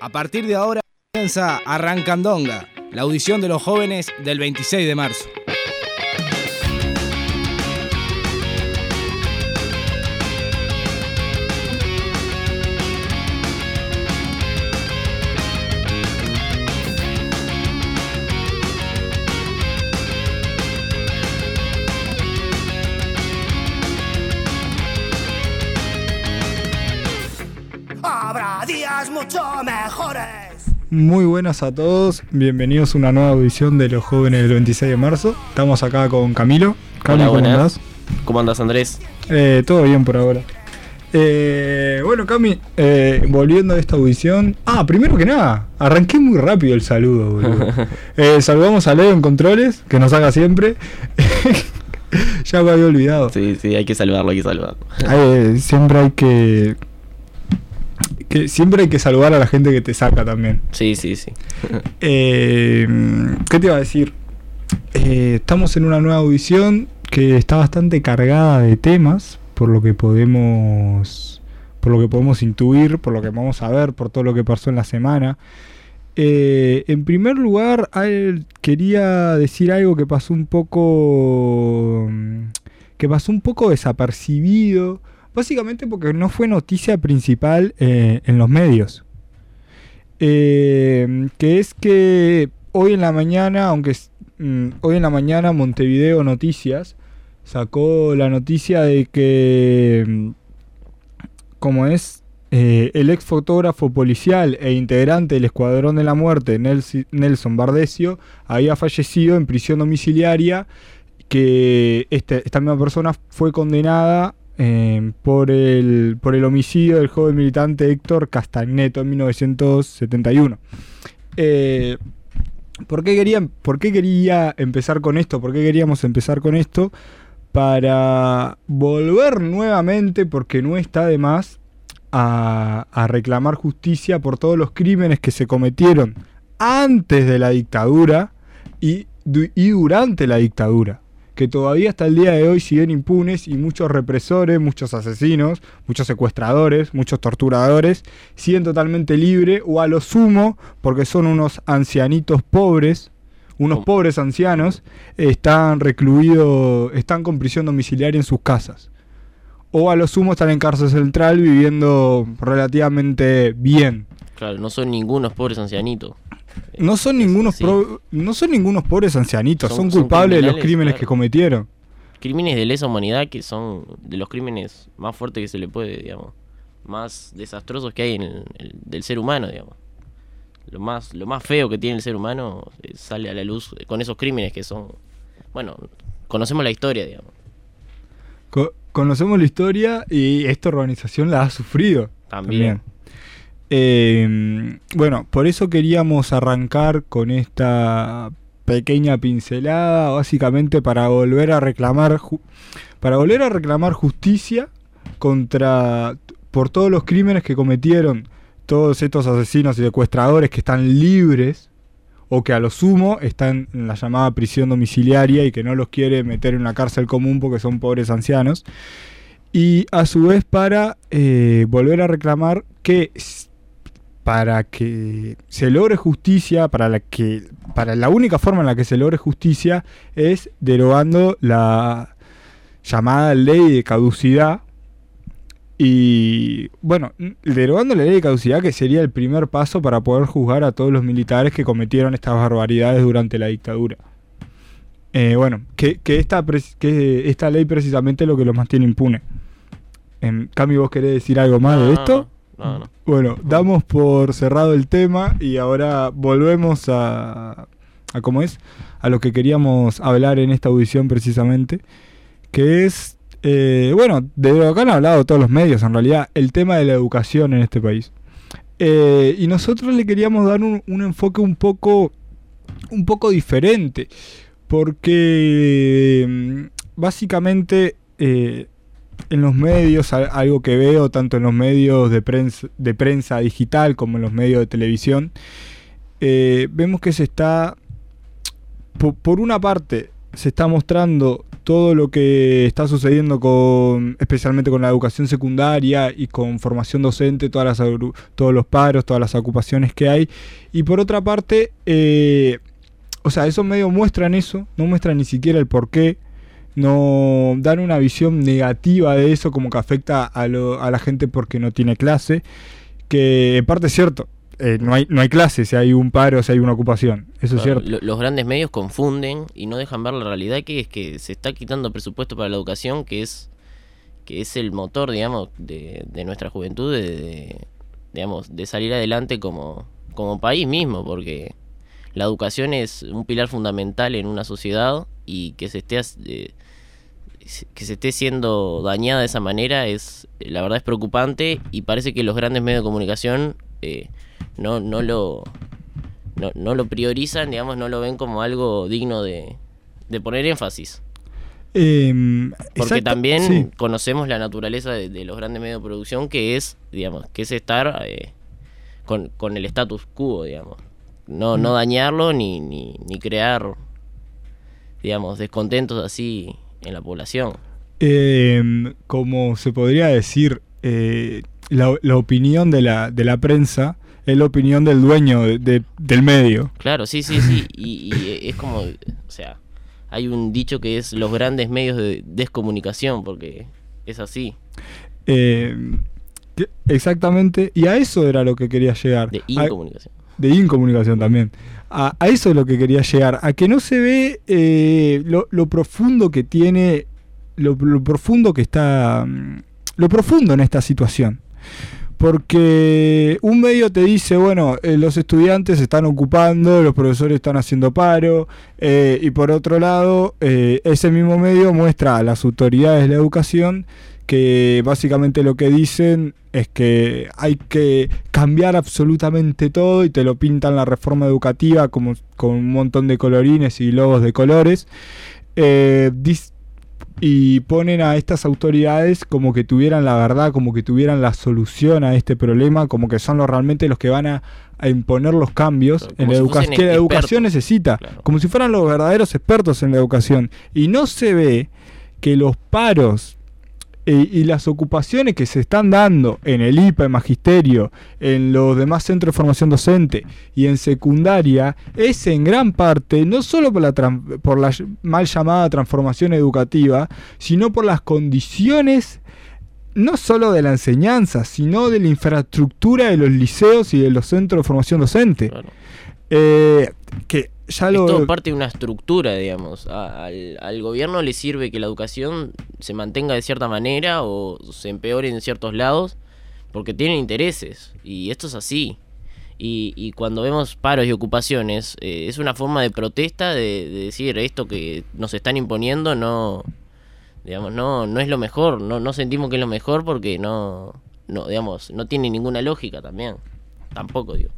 A partir de ahora comienza Arrancandonga, la audición de los jóvenes del 26 de marzo. Muy buenas a todos, bienvenidos a una nueva audición de los jóvenes del 26 de marzo. Estamos acá con Camilo. Camilo, ¿cómo buenas. andás? ¿Cómo andas, Andrés? Eh, todo bien por ahora. Eh, bueno, Cami, eh, volviendo a esta audición. Ah, primero que nada, arranqué muy rápido el saludo, boludo. Eh, saludamos a Leo en Controles, que nos haga siempre. ya me había olvidado. Sí, sí, hay que saludarlo, hay que saludarlo. Siempre hay que, que. Siempre hay que saludar a la gente que te saca también. Sí, sí, sí. Eh, ¿Qué te iba a decir? Eh, estamos en una nueva audición que está bastante cargada de temas, por lo que podemos, por lo que podemos intuir, por lo que vamos a ver, por todo lo que pasó en la semana. Eh, en primer lugar, al- quería decir algo que pasó un poco, que pasó un poco desapercibido, básicamente porque no fue noticia principal eh, en los medios. Eh, que es que hoy en la mañana, aunque mm, hoy en la mañana Montevideo Noticias sacó la noticia de que, mm, como es, eh, el ex fotógrafo policial e integrante del Escuadrón de la Muerte, Nelson Bardesio, había fallecido en prisión domiciliaria, que este- esta misma persona fue condenada eh, por, el, por el homicidio del joven militante Héctor Castagneto en 1971. Eh, ¿por, qué quería, ¿Por qué quería empezar con esto? ¿Por qué queríamos empezar con esto? Para volver nuevamente, porque no está de más, a, a reclamar justicia por todos los crímenes que se cometieron antes de la dictadura y, y durante la dictadura que todavía hasta el día de hoy siguen impunes y muchos represores, muchos asesinos, muchos secuestradores, muchos torturadores siguen totalmente libres o a lo sumo, porque son unos ancianitos pobres, unos ¿Cómo? pobres ancianos, están recluidos, están con prisión domiciliaria en sus casas. O a lo sumo están en cárcel central viviendo relativamente bien. Claro, no son ningunos pobres ancianitos. No son ningunos pro- no son ningunos pobres ancianitos, son, Son- son culpables de los crímenes claro. que cometieron. Crímenes de lesa humanidad que son de los crímenes más fuertes que se le puede, digamos. Más desastrosos que hay en el, el- del ser humano, digamos. Lo más, lo más feo que tiene el ser humano eh, sale a la luz con esos crímenes que son... Bueno, conocemos la historia, digamos. Co- conocemos la historia y esta organización la ha sufrido. También. Eh, bueno, por eso queríamos arrancar con esta pequeña pincelada, básicamente para volver a reclamar, para volver a reclamar justicia contra por todos los crímenes que cometieron todos estos asesinos y secuestradores que están libres o que a lo sumo están en la llamada prisión domiciliaria y que no los quiere meter en una cárcel común porque son pobres ancianos. Y a su vez para eh, volver a reclamar que para que se logre justicia, para la que para la única forma en la que se logre justicia es derogando la llamada ley de caducidad y bueno, derogando la ley de caducidad que sería el primer paso para poder juzgar a todos los militares que cometieron estas barbaridades durante la dictadura. Eh, bueno, que, que esta, que esta ley precisamente es lo que los mantiene impune. En cambio, ¿vos querés decir algo más No, de esto? No, no. no. Bueno, damos por cerrado el tema y ahora volvemos a, a cómo es, a lo que queríamos hablar en esta audición precisamente, que es, eh, bueno, de lo que han hablado todos los medios en realidad, el tema de la educación en este país. Eh, y nosotros le queríamos dar un, enfoque un poco, un poco diferente, porque mm, básicamente eh, en los medios, algo que veo tanto en los medios de prensa, de prensa digital como en los medios de televisión, vemos que se está, po- por una parte, se está mostrando todo lo que está sucediendo con, especialmente con la educación secundaria y con formación docente, todas las, todos los paros, todas las ocupaciones que hay. Y por otra parte, eh, o sea, esos medios muestran eso, no muestran ni siquiera el porqué, no dan una visión negativa de eso, como que afecta a, lo- a la gente porque no tiene clase, que en parte es cierto, eh, no, hay, no hay clase si hay un paro, si hay una ocupación, eso es cierto. lo- los grandes medios confunden y no dejan ver la realidad que es que se está quitando presupuesto para la educación, que es que es el motor, digamos, de, de nuestra juventud, de, de- digamos, de salir adelante como, como país mismo, porque la educación es un pilar fundamental en una sociedad y que se esté eh, que se esté siendo dañada de esa manera es la verdad es preocupante y parece que los grandes medios de comunicación eh, no no lo no, no lo priorizan digamos no lo ven como algo digno de, de poner énfasis. Em, porque exacto- también sí. conocemos la naturaleza de, de los grandes medios de producción que es digamos que es estar eh, con, con el status quo digamos. No no dañarlo ni, ni, ni crear digamos descontentos así en la población. Em, como se podría decir, eh, la, la opinión de la, de la prensa es la opinión del dueño de- de- del medio. Claro, sí, sí, sí. Y, y es como, o sea, hay un dicho que es los grandes medios de descomunicación, porque es así, que- exactamente, y a eso era lo que quería llegar. de A- incomunicación. de incomunicación también. A, a eso es lo que quería llegar, a que no se ve eh, lo, lo profundo que tiene, lo, lo profundo que está, mm, lo profundo en esta situación. Porque un medio te dice, bueno, eh, los estudiantes se están ocupando, los profesores están haciendo paro, eh, y por otro lado, eh, ese mismo medio muestra a las autoridades de la educación que básicamente lo que dicen es que hay que cambiar absolutamente todo y te lo pintan la reforma educativa como con un montón de colorines y logos de colores. Y ponen a estas autoridades como que tuvieran la verdad, como que tuvieran la solución a este problema, como que son los realmente los que van a, a imponer los cambios en la si educación que la educación necesita, Claro. como si fueran los verdaderos expertos en la educación. Y no se ve que los paros y las ocupaciones que se están dando en el IPA, en Magisterio, en los demás centros de formación docente y en secundaria, es en gran parte no solo por la, por mal llamada transformación educativa, sino por las condiciones no solo de la enseñanza, sino de la infraestructura de los liceos y de los centros de formación docente. Claro. Eh, que ya Es todo parte de una estructura, digamos. A- al, al gobierno le sirve que la educación se mantenga de cierta manera o se empeore en ciertos lados porque tienen intereses. Y esto es así. Y, y cuando vemos paros y ocupaciones, eh, es una forma de protesta de, de decir esto que nos están imponiendo no, digamos, no, no es lo mejor, no, no sentimos que es lo mejor porque no, no, digamos, no tiene ninguna lógica también. Tampoco, digo.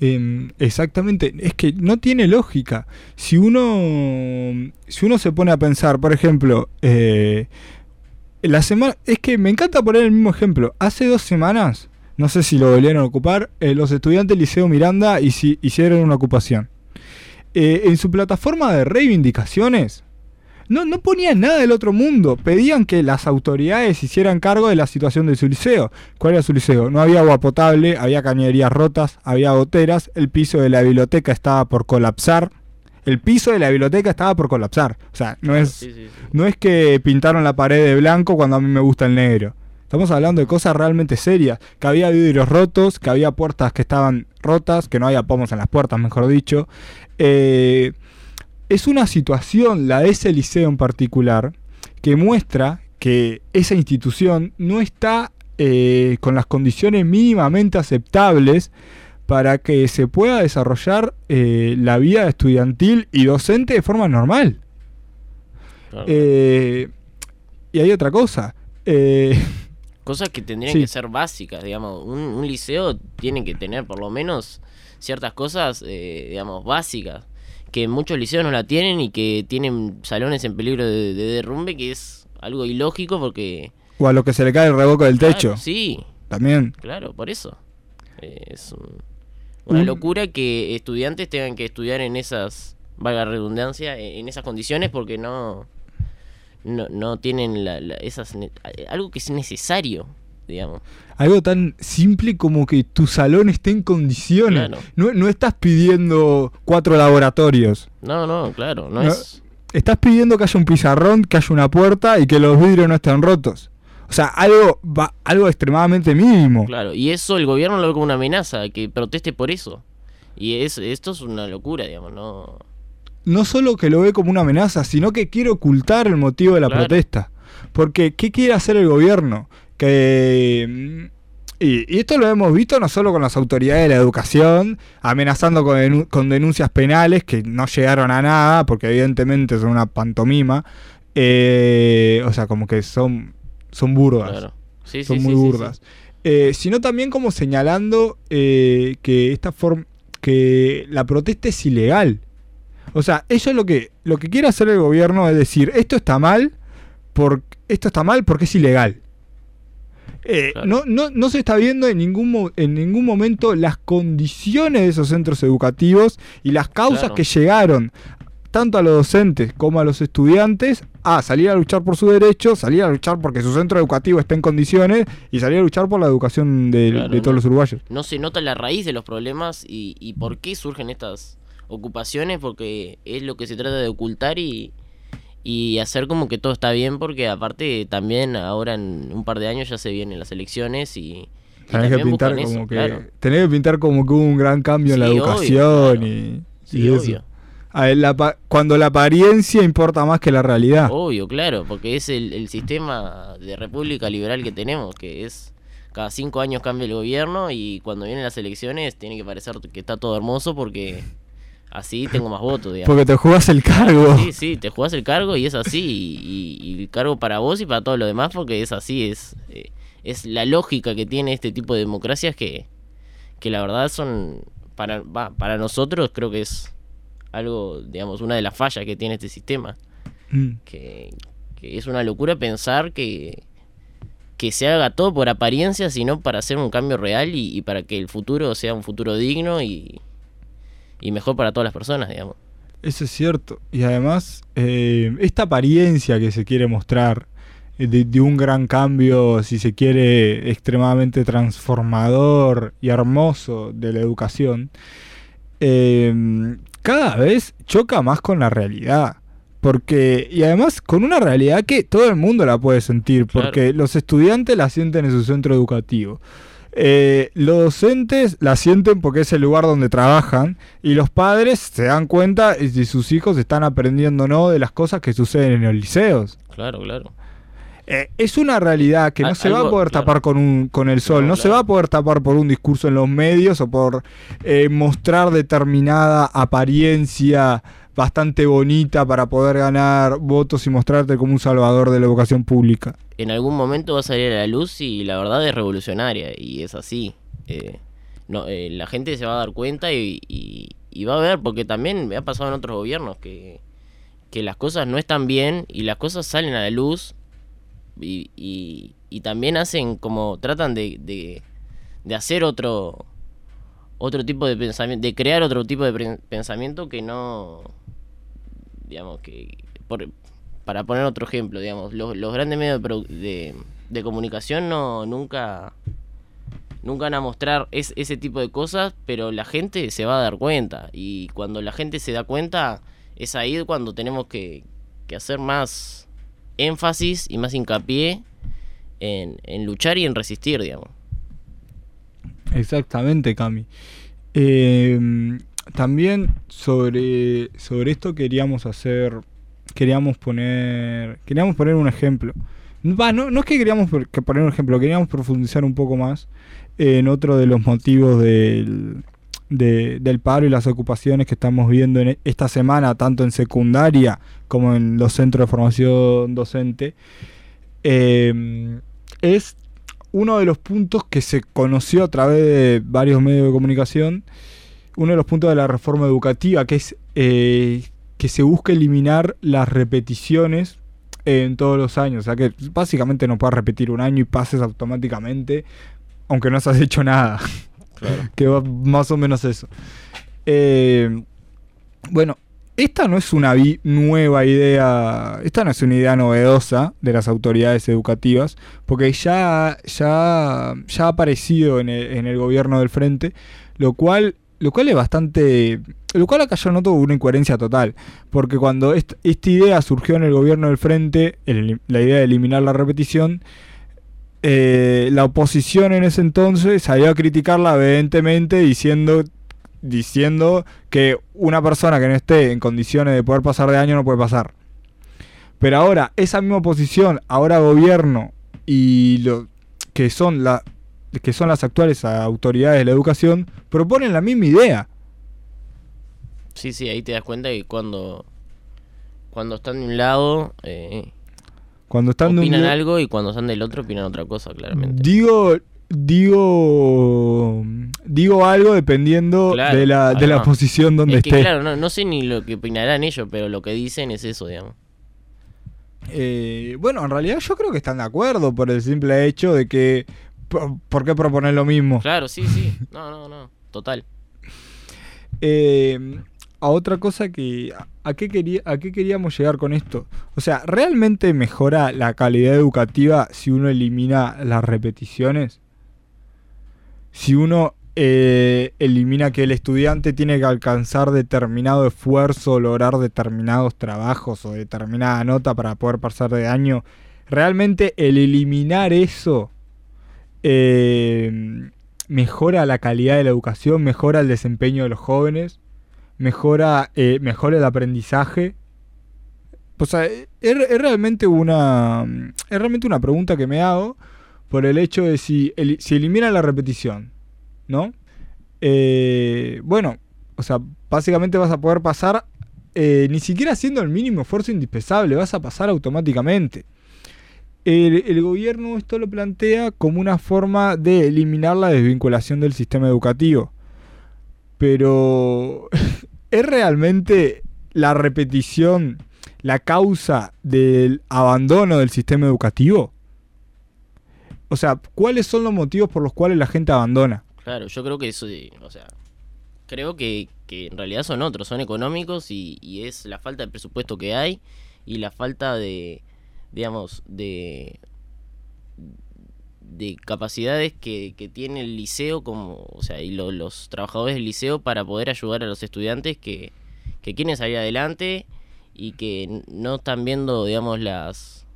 Em, exactamente, es que no tiene lógica. Si uno, si uno se pone a pensar, por ejemplo, eh, la semana, es que me encanta poner el mismo ejemplo. Hace dos semanas, no sé si lo volvieron a ocupar, eh, los estudiantes del Liceo Miranda hici- hicieron una ocupación. Eh, en su plataforma de reivindicaciones, no, no ponían nada del otro mundo. Pedían que las autoridades hicieran cargo de la situación de su liceo. ¿Cuál era su liceo? No había agua potable, había cañerías rotas, había goteras, el piso de la biblioteca estaba por colapsar. El piso de la biblioteca estaba por colapsar. O sea, no es, Sí, sí, sí. no es que pintaron la pared de blanco cuando a mí me gusta el negro. Estamos hablando de cosas realmente serias. Que había vidrios rotos, que había puertas que estaban rotas, que no había pomos en las puertas, mejor dicho. Eh, es una situación, la de ese liceo en particular, que muestra que esa institución no está eh, con las condiciones mínimamente aceptables para que se pueda desarrollar eh, la vida estudiantil y docente de forma normal. Claro. Eh, y hay otra cosa. eh, Cosas que tendrían Sí. que ser básicas, digamos. Un, un liceo tiene que tener por lo menos ciertas cosas, digamos, básicas. Que muchos liceos no la tienen y que tienen salones en peligro de, de derrumbe, que es algo ilógico porque... o a lo que se le cae el revoco del Claro, techo. sí, También. claro, por eso. Es un- una Un- locura que estudiantes tengan que estudiar en esas, valga redundancia, eh, en esas condiciones porque no... no, no tienen la, la- esas algo que es necesario, digamos. Algo tan simple como que tu salón esté en condiciones. Claro. No, no estás pidiendo cuatro laboratorios. No, no, claro, no, No, es... Estás pidiendo que haya un pizarrón, que haya una puerta y que los vidrios no estén rotos. O sea, algo, va- algo extremadamente mínimo. Claro, y eso el gobierno lo ve como una amenaza, que proteste por eso. Y es, esto es una locura, digamos, ¿no? No solo que lo ve como una amenaza, sino que quiere ocultar el motivo de la Claro. protesta. Porque, ¿qué quiere hacer el gobierno? Que... mm, Y, y esto lo hemos visto no solo con las autoridades de la educación, amenazando con, con denuncias penales que no llegaron a nada, porque evidentemente son una pantomima. Eh, o sea, como que son, son burdas. Claro. Sí, son sí, muy sí, burdas. Eh, sino también como señalando eh, que esta forma que la protesta es ilegal. O sea, ellos lo que lo que quiere hacer el gobierno es decir esto está mal por esto está mal porque es ilegal. Eh, Claro. no, no, no se está viendo en ningún, en ningún momento las condiciones de esos centros educativos y las causas Claro. que llegaron tanto a los docentes como a los estudiantes a salir a luchar por sus derechos, salir a luchar porque su centro educativo esté en condiciones y salir a luchar por la educación de, Claro, de todos no. los uruguayos. No se nota la raíz de los problemas y, y por qué surgen estas ocupaciones, porque es lo que se trata de ocultar y, y hacer como que todo está bien, porque aparte también ahora en un par de años ya se vienen las elecciones y... y Tenés que pintar como eso, que claro. tenés que pintar como que hubo un gran cambio en la obvio, educación claro. y, Sí, y eso. obvio. A ver, la pa- cuando la apariencia importa más que la realidad. Obvio, claro, porque es el, el sistema de república liberal que tenemos, que es cada cinco años cambia el gobierno y cuando vienen las elecciones tiene que parecer que está todo hermoso porque así tengo más votos, digamos. Porque te jugás el cargo. Sí, sí, te jugás el cargo y es así, y, y- cargo para vos y para todo lo demás porque es así, es, eh, es la lógica que tiene este tipo de democracias que, que la verdad son, para, para nosotros creo que es algo, digamos, una de las fallas que tiene este sistema Mm. que, que es una locura pensar que, que se haga todo por apariencia, sino para hacer un cambio real y, y para que el futuro sea un futuro digno y, y mejor para todas las personas, digamos. Eso es cierto. Y además, eh, esta apariencia que se quiere mostrar eh, de, de un gran cambio, si se quiere, extremadamente transformador y hermoso de la educación, eh, cada vez choca más con la realidad. Porque, y además con una realidad que todo el mundo la puede sentir, Claro. porque los estudiantes la sienten en su centro educativo. Eh, los docentes la sienten porque es el lugar donde trabajan y los padres se dan cuenta si sus hijos están aprendiendo o no de las cosas que suceden en los liceos. Claro, claro. Eh, es una realidad que no Al- se va a poder claro. tapar con, un, con el sol, no, No, se va a poder tapar por un discurso en los medios o por eh, mostrar determinada apariencia bastante bonita para poder ganar votos y mostrarte como un salvador de la educación pública. En algún momento va a salir a la luz y la verdad es revolucionaria y es así. Eh, no, eh, la gente se va a dar cuenta y, va a ver, porque también me ha pasado en otros gobiernos que, las cosas no están bien y las cosas salen a la luz y, y- también hacen como tratan de, de, de hacer otro otro tipo de pensamiento, de crear otro tipo de pensamiento que no, digamos, que para poner otro ejemplo, digamos, los, grandes medios de, de, comunicación no nunca nunca van a mostrar es- ese tipo de cosas, pero la gente se va a dar cuenta y cuando la gente se da cuenta es ahí cuando tenemos que, que hacer más énfasis y más hincapié en, en luchar y en resistir, digamos. Exactamente, Cami. Eh, también sobre, sobre esto queríamos hacer, queríamos poner, queríamos poner un ejemplo. Va, no, no es que queríamos poner un ejemplo, queríamos profundizar un poco más en otro de los motivos del, de- del paro y las ocupaciones que estamos viendo en e- esta semana, tanto en secundaria como en los centros de formación docente. Eh, es uno de los puntos que se conoció a través de varios medios de comunicación, uno de los puntos de la reforma educativa, que es eh, que se busca eliminar las repeticiones en todos los años. O sea que básicamente no puedes repetir un año y pases automáticamente, aunque no has hecho nada. Claro. que va más o menos eso. Eh, bueno, esta no es una nueva idea, esta no es una idea novedosa de las autoridades educativas, porque ya, ya, ya ha aparecido en el, en el gobierno del frente, lo cual, lo cual es bastante, lo cual acá yo noto una incoherencia total, porque cuando est- esta idea surgió en el gobierno del frente, la idea de eliminar la repetición, eh, la oposición en ese entonces salió a criticarla vehementemente diciendo diciendo que una persona que no esté en condiciones de poder pasar de año no puede pasar. Pero ahora, esa misma oposición, ahora gobierno y lo que son la que son las actuales autoridades de la educación, proponen la misma idea. Sí, sí, ahí te das cuenta que cuando, cuando están de un lado eh, Cuando están de un opinan algo y cuando están del otro opinan otra cosa, claramente. Digo, digo, digo algo dependiendo Claro, de la, de la además. posición donde es que esté. claro, no, no sé ni lo que opinarán ellos, pero lo que dicen es eso, digamos. Eh, bueno, en realidad yo creo que están de acuerdo por el simple hecho de que. ¿Por, qué proponer lo mismo? Claro, sí, sí. No, no, no. Total. Eh, a otra cosa que. a- ¿a qué, quería, ¿A qué queríamos llegar con esto? O sea, ¿realmente mejora la calidad educativa si uno elimina las repeticiones? Si uno eh, elimina que el estudiante tiene que alcanzar determinado esfuerzo, lograr determinados trabajos o determinada nota para poder pasar de año, ¿realmente el eliminar eso eh, mejora la calidad de la educación, mejora el desempeño de los jóvenes, mejora, eh, mejora el aprendizaje. O sea, es, es realmente una es realmente una pregunta que me hago por el hecho de si, el- si elimina la repetición, ¿no? Eh, bueno, o sea, básicamente vas a poder pasar eh, ni siquiera haciendo el mínimo esfuerzo indispensable, vas a pasar automáticamente. El, gobierno esto lo plantea como una forma de eliminar la desvinculación del sistema educativo. Pero ¿es realmente la repetición la causa del abandono del sistema educativo? O sea, ¿cuáles son los motivos por los cuales la gente abandona? Claro, yo creo que eso, o sea, creo que, que en realidad son otros, son económicos y es la falta de presupuesto que hay y la falta de, digamos, de de capacidades que, que tiene el liceo como o sea y lo- los trabajadores del liceo para poder ayudar a los estudiantes que, que quieren salir adelante y que no están viendo digamos las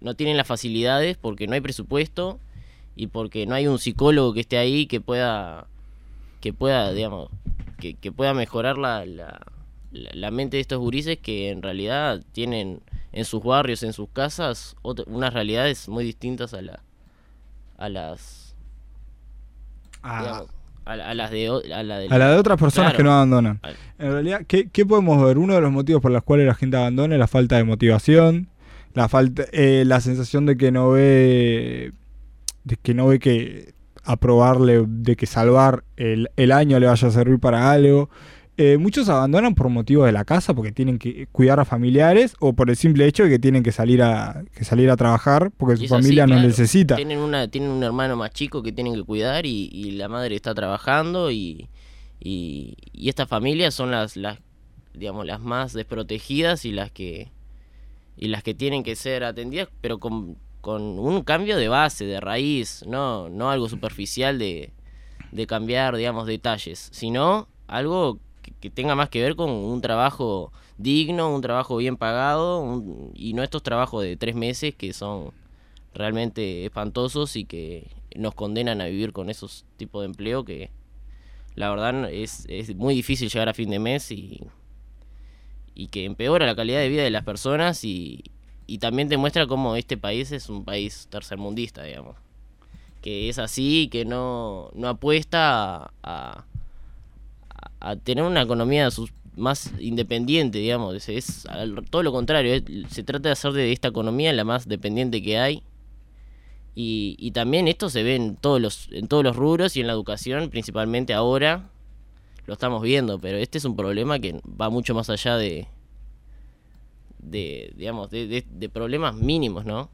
no tienen las facilidades porque no hay presupuesto y porque no hay un psicólogo que esté ahí que pueda que pueda digamos que, que pueda mejorar la, la- la mente de estos gurises que en realidad tienen en sus barrios en sus casas unas realidades muy distintas a la a las digamos, a, a las de a la de, A la de otras personas Claro. que no abandonan. En realidad, ¿qué, qué podemos ver? Uno de los motivos por los cuales la gente abandona es la falta de motivación, la falta, eh, la sensación de que no ve, de que no ve que aprobarle, de que salvar el, el año le vaya a servir para algo. Eh, muchos abandonan por motivos de la casa, porque tienen que cuidar a familiares, o por el simple hecho de que tienen que salir a, que salir a trabajar, porque su familia no claro. necesita. Tienen una tienen un hermano más chico que tienen que cuidar y, y la madre está trabajando y, y, y estas familias son las las digamos las más desprotegidas y las que y las que tienen que ser atendidas, pero con, con un cambio de base, de raíz, no no algo superficial de, de cambiar, digamos, detalles, sino algo que, tenga más que ver con un trabajo digno, un trabajo bien pagado y no estos trabajos de tres meses que son realmente espantosos y que nos condenan a vivir con esos tipos de empleo que la verdad es, es muy difícil llegar a fin de mes y, y que empeora la calidad de vida de las personas y, y también te muestra cómo este país es un país tercermundista, digamos. Que es así, que no, no apuesta a, a tener una economía más independiente, digamos. Es, todo lo contrario, es- se trata de hacer de esta economía la más dependiente que hay. Y, y también esto se ve en todos los en todos los rubros y en la educación, principalmente ahora, lo estamos viendo, pero este es un problema que va mucho más allá de, de digamos, de, de- de problemas mínimos, ¿no?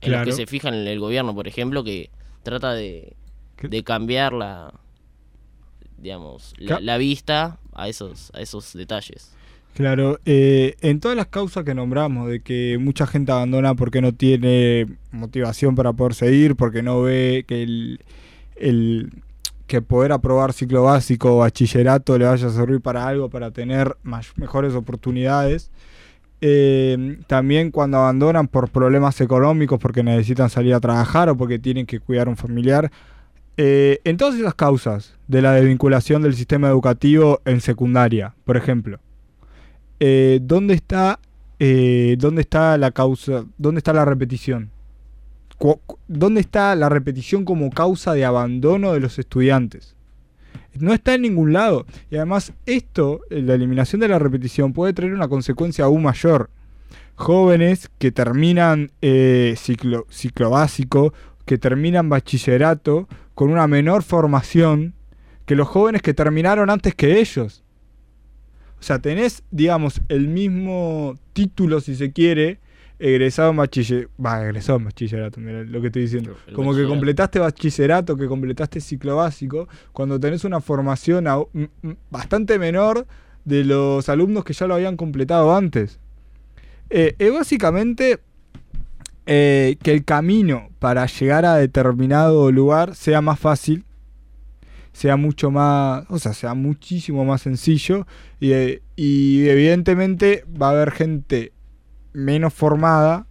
En los que se fijan en el gobierno, por ejemplo, que trata de, de cambiar la, digamos, la, vista a esos, a esos detalles. Claro, eh, en todas las causas que nombramos, de que mucha gente abandona porque no tiene motivación para poder seguir, porque no ve que el, el- que poder aprobar ciclo básico o bachillerato le vaya a servir para algo, para tener más, mejores oportunidades. Eh, también cuando abandonan por problemas económicos, porque necesitan salir a trabajar o porque tienen que cuidar a un familiar. Eh, en todas esas causas de la desvinculación del sistema educativo en secundaria, por ejemplo, eh, ¿dónde está eh, dónde está la causa, dónde está la repetición? ¿Dónde está la repetición como causa de abandono de los estudiantes? No está en ningún lado. Y además esto, eh, la eliminación de la repetición, puede traer una consecuencia aún mayor. Jóvenes que terminan ciclo básico, que terminan bachillerato, con una menor formación que los jóvenes que terminaron antes que ellos. O sea, tenés, digamos, el mismo título, si se quiere, egresado en bachillerato. Va, egresado en bachillerato, mira lo que estoy diciendo. El Como que completaste bachillerato, que completaste ciclo básico, cuando tenés una formación bastante menor de los alumnos que ya lo habían completado antes. Eh, es básicamente eh, que el camino para llegar a determinado lugar sea más fácil, sea mucho más, o sea, sea muchísimo más sencillo y, eh, y evidentemente va a haber gente menos formada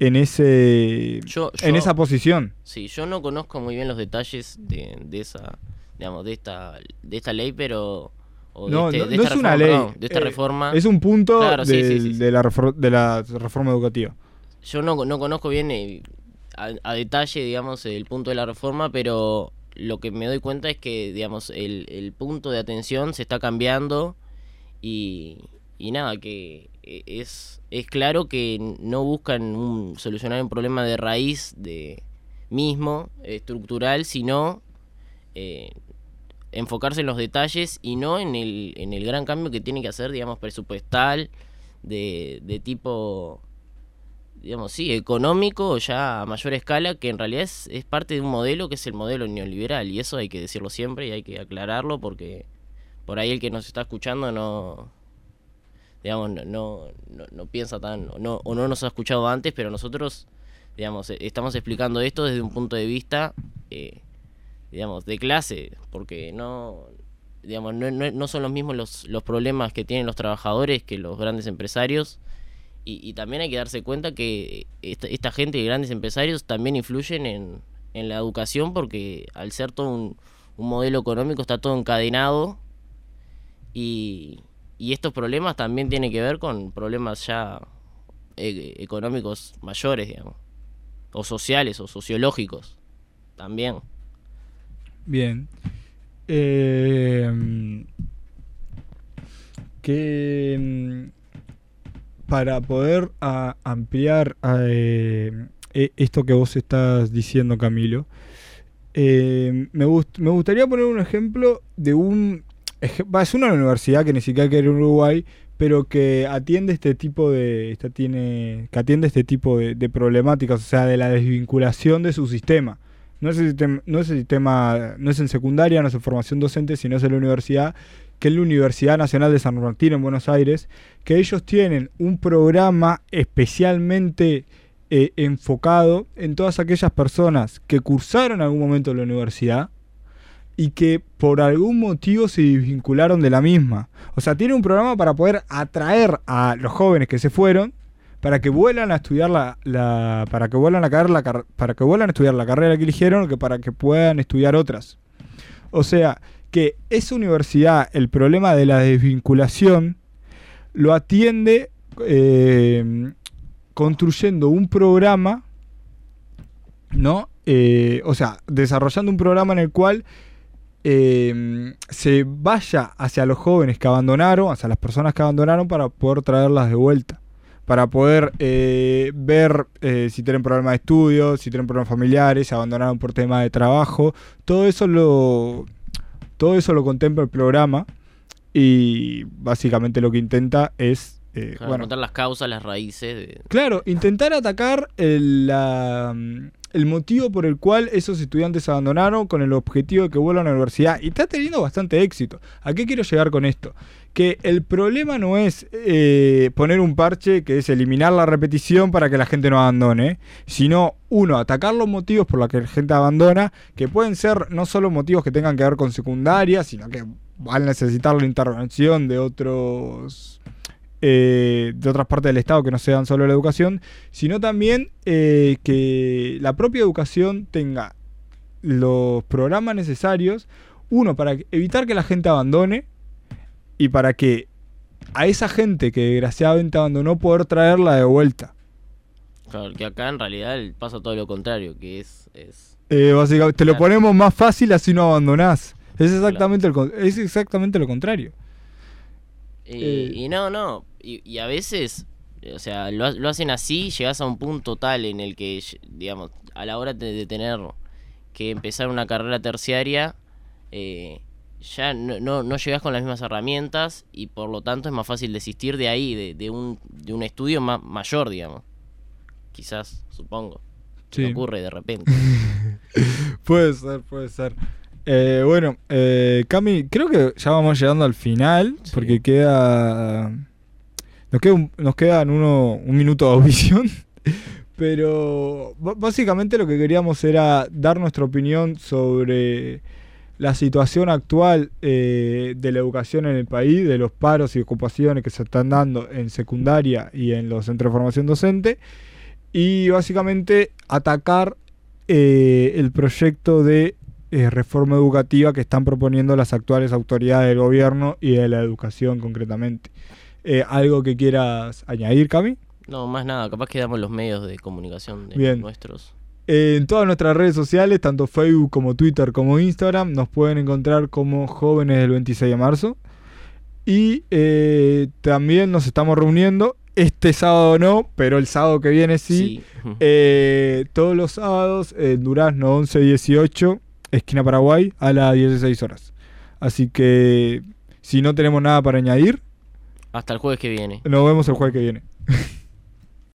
en ese Yo, en esa posición. Sí, yo no conozco muy bien los detalles de, de esa, digamos, de esta, de esta ley, pero o de No, este- no, de no esta es una reforma, ley. de esta eh, reforma. Es un punto Claro, sí, del- sí, sí, sí. De, la de la reforma educativa. Yo no, no conozco bien eh, a, detalle, digamos, el punto de la reforma, pero lo que me doy cuenta es que, digamos, el, el punto de atención se está cambiando y, y nada, que eh, es, es claro que no buscan un- solucionar un problema de raíz de mismo, estructural, sino eh, enfocarse en los detalles y no en el, en el gran cambio que tiene que hacer, digamos, presupuestal, de, de tipo digamos, sí, económico ya a mayor escala, que en realidad es, es parte de un modelo que es el modelo neoliberal, y eso hay que decirlo siempre y hay que aclararlo porque por ahí el que nos está escuchando no, digamos, no, no, no, piensa tan, o no, o no nos ha escuchado antes, pero nosotros, digamos, eh, estamos explicando esto desde un punto de vista, eh, digamos, de clase, porque no... Digamos, no, no, no son los mismos los, los problemas que tienen los trabajadores que los grandes empresarios, y, también hay que darse cuenta que esta, esta gente de grandes empresarios también influyen en, en la educación porque al ser todo un, un modelo económico está todo encadenado y, y estos problemas también tienen que ver con problemas ya eh, económicos mayores, digamos, o sociales o sociológicos también. Bien. Eh, que mm, para poder ampliar eh, e- esto que vos estás diciendo, Camilo, eh, me, gust- me gustaría poner un ejemplo de un... Es una universidad que ni siquiera queda en Uruguay, pero que atiende este tipo de... Esta tiene, que atiende este tipo de, de problemáticas, o sea, de la desvinculación de su sistema. No es, el sistema, no es el sistema, no es en secundaria, no es en formación docente, sino es en la universidad, que es la Universidad Nacional de San Martín en Buenos Aires, que ellos tienen un programa especialmente eh, enfocado en todas aquellas personas que cursaron en algún momento la universidad y que por algún motivo se desvincularon de la misma. O sea, tiene un programa para poder atraer a los jóvenes que se fueron para que vuelvan a estudiar la, para que vuelvan a caer la para que vuelvan a estudiar la carrera que eligieron que para que puedan estudiar otras. O sea, que esa universidad, el problema de la desvinculación, lo atiende eh, construyendo un programa, ¿no? Eh, o sea, desarrollando un programa en el cual eh, se vaya hacia los jóvenes que abandonaron, hacia las personas que abandonaron para poder traerlas de vuelta. Para poder ver si tienen problemas de estudio, si tienen problemas familiares, si abandonaron por tema de trabajo. Todo eso lo, todo eso lo contempla el programa y básicamente lo que intenta es... eh, Para bueno, contar las causas, las raíces de, Claro, intentar atacar el, la, mm, el motivo por el cual esos estudiantes abandonaron con el objetivo de que vuelvan a la universidad. Y está teniendo bastante éxito. ¿A qué quiero llegar con esto? Que el problema no es eh, poner un parche que es eliminar la repetición para que la gente no abandone, sino, uno, atacar los motivos por los que la gente abandona, que pueden ser no solo motivos que tengan que ver con secundaria, sino que van a necesitar la intervención de otros eh, de otras partes del Estado que no sean solo la educación, sino también eh, que la propia educación tenga los programas necesarios, uno, para evitar que la gente abandone y para que a esa gente que desgraciadamente abandonó poder traerla de vuelta. Claro, que acá en realidad pasa todo lo contrario, que es... es Eh, básicamente, te lo ponemos más fácil así no abandonás. Es exactamente, el es exactamente lo contrario. Y, Eh. y no, no. Y, y a veces, o sea, lo, lo hacen así, llegas a un punto tal en el que, digamos, a la hora de, de tener que empezar una carrera terciaria, eh, ya no, no, no llegas con las mismas herramientas y por lo tanto es más fácil desistir de ahí, de, de un, de un estudio ma- mayor, digamos. Quizás, supongo. Sí. ocurre de repente. Puede ser, puede ser. Eh, bueno, eh, Cami, creo que ya vamos llegando al final, Sí. porque queda. Nos queda, un, nos quedan uno, un minuto de audición. Pero básicamente lo que queríamos era dar nuestra opinión sobre la situación actual eh, de la educación en el país, de los paros y ocupaciones que se están dando en secundaria y en los centros de formación docente, y básicamente atacar eh, el proyecto de eh, reforma educativa que están proponiendo las actuales autoridades del gobierno y de la educación concretamente. Eh, ¿Algo que quieras añadir, Cami? No, más nada, capaz que damos los medios de comunicación de Bien. nuestros. Eh, en todas nuestras redes sociales, tanto Facebook como Twitter como Instagram, nos pueden encontrar como jóvenes del 26 de marzo. Y eh, también nos estamos reuniendo, este sábado no, pero el sábado que viene sí. Sí. Eh, todos los sábados en Durazno 1118, esquina Paraguay, a las 16 horas. Así que si no tenemos nada para añadir, Hasta el jueves que viene. nos vemos el jueves que viene.